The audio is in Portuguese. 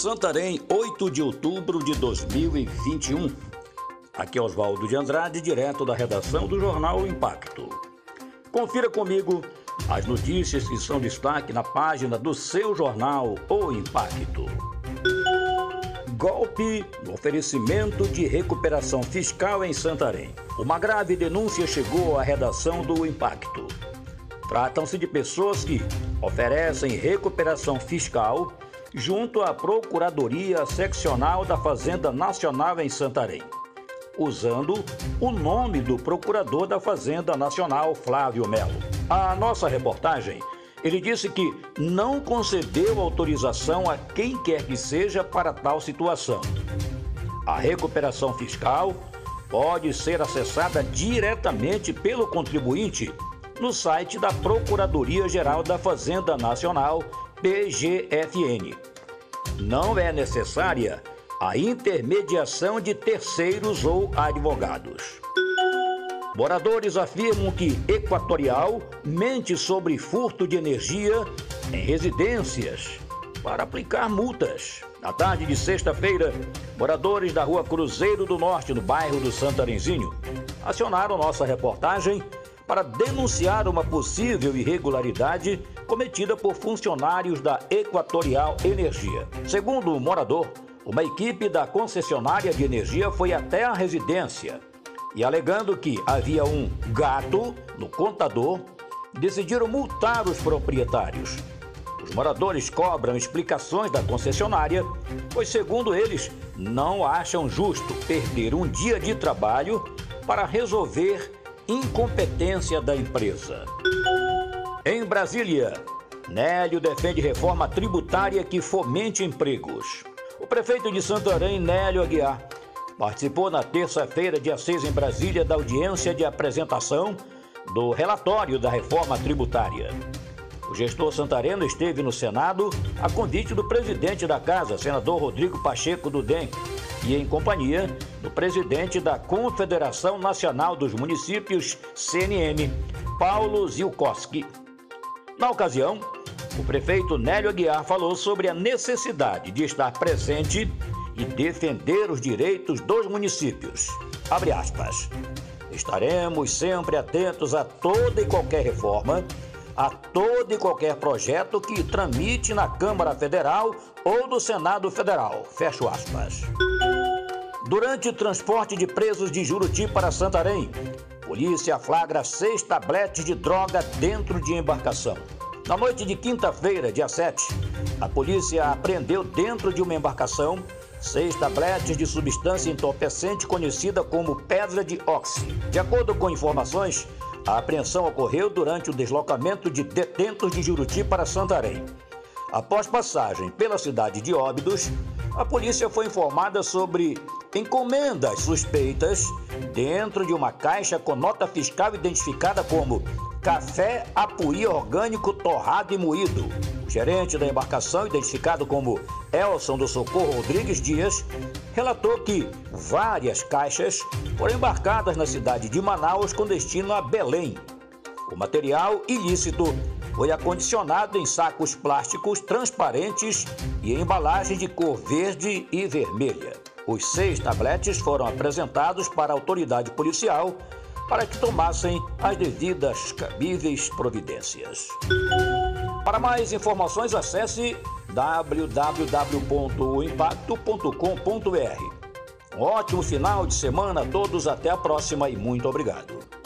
Santarém, 8 de outubro de 2021. Aqui é Oswaldo de Andrade, direto da redação do jornal Impacto. Confira comigo as notícias que são destaque na página do seu jornal O Impacto. Golpe no oferecimento de recuperação fiscal em Santarém. Uma grave denúncia chegou à redação do Impacto. Tratam-se de pessoas que oferecem recuperação fiscal junto à Procuradoria Seccional da Fazenda Nacional em Santarém, usando o nome do procurador da Fazenda Nacional, Flávio Melo. A nossa reportagem, ele disse que não concedeu autorização a quem quer que seja para tal situação. A recuperação fiscal pode ser acessada diretamente pelo contribuinte no site da Procuradoria-Geral da Fazenda Nacional PGFN. Não é necessária a intermediação de terceiros ou advogados. Moradores afirmam que Equatorial mente sobre furto de energia em residências para aplicar multas. Na tarde de sexta-feira, moradores da rua Cruzeiro do Norte, no bairro do Santarenzinho, acionaram nossa reportagem para denunciar uma possível irregularidade cometida por funcionários da Equatorial Energia. Segundo o morador, uma equipe da concessionária de energia foi até a residência e, alegando que havia um gato no contador, decidiram multar os proprietários. Os moradores cobram explicações da concessionária, pois, segundo eles, não acham justo perder um dia de trabalho para resolver incompetência da empresa. Em Brasília, Nélio defende reforma tributária que fomente empregos. O prefeito de Santarém, Nélio Aguiar, participou na terça-feira, dia 6, em Brasília, da audiência de apresentação do relatório da reforma tributária. O gestor santareno esteve no Senado a convite do presidente da casa, senador Rodrigo Pacheco do DEM, e em companhia do presidente da Confederação Nacional dos Municípios, CNM, Paulo Zilkowski. Na ocasião, o prefeito Nélio Aguiar falou sobre a necessidade de estar presente e defender os direitos dos municípios. Abre aspas. Estaremos sempre atentos a toda e qualquer reforma, a todo e qualquer projeto que tramite na Câmara Federal ou do Senado Federal. Fecho aspas. Durante o transporte de presos de Juruti para Santarém, polícia flagra seis tabletes de droga dentro de embarcação. Na noite de quinta-feira, dia 7, a polícia apreendeu dentro de uma embarcação seis tabletes de substância entorpecente conhecida como pedra de óxido. De acordo com informações, a apreensão ocorreu durante o deslocamento de detentos de Juruti para Santarém. Após passagem pela cidade de Óbidos, a polícia foi informada sobre encomendas suspeitas dentro de uma caixa com nota fiscal identificada como Café Apuí Orgânico Torrado e Moído. O gerente da embarcação, identificado como Elson do Socorro Rodrigues Dias, relatou que várias caixas foram embarcadas na cidade de Manaus com destino a Belém. O material ilícito foi acondicionado em sacos plásticos transparentes e embalagens de cor verde e vermelha. Os seis tabletes foram apresentados para a autoridade policial para que tomassem as devidas cabíveis providências. Para mais informações, acesse www.impacto.com.br. Um ótimo final de semana a todos, até a próxima e muito obrigado.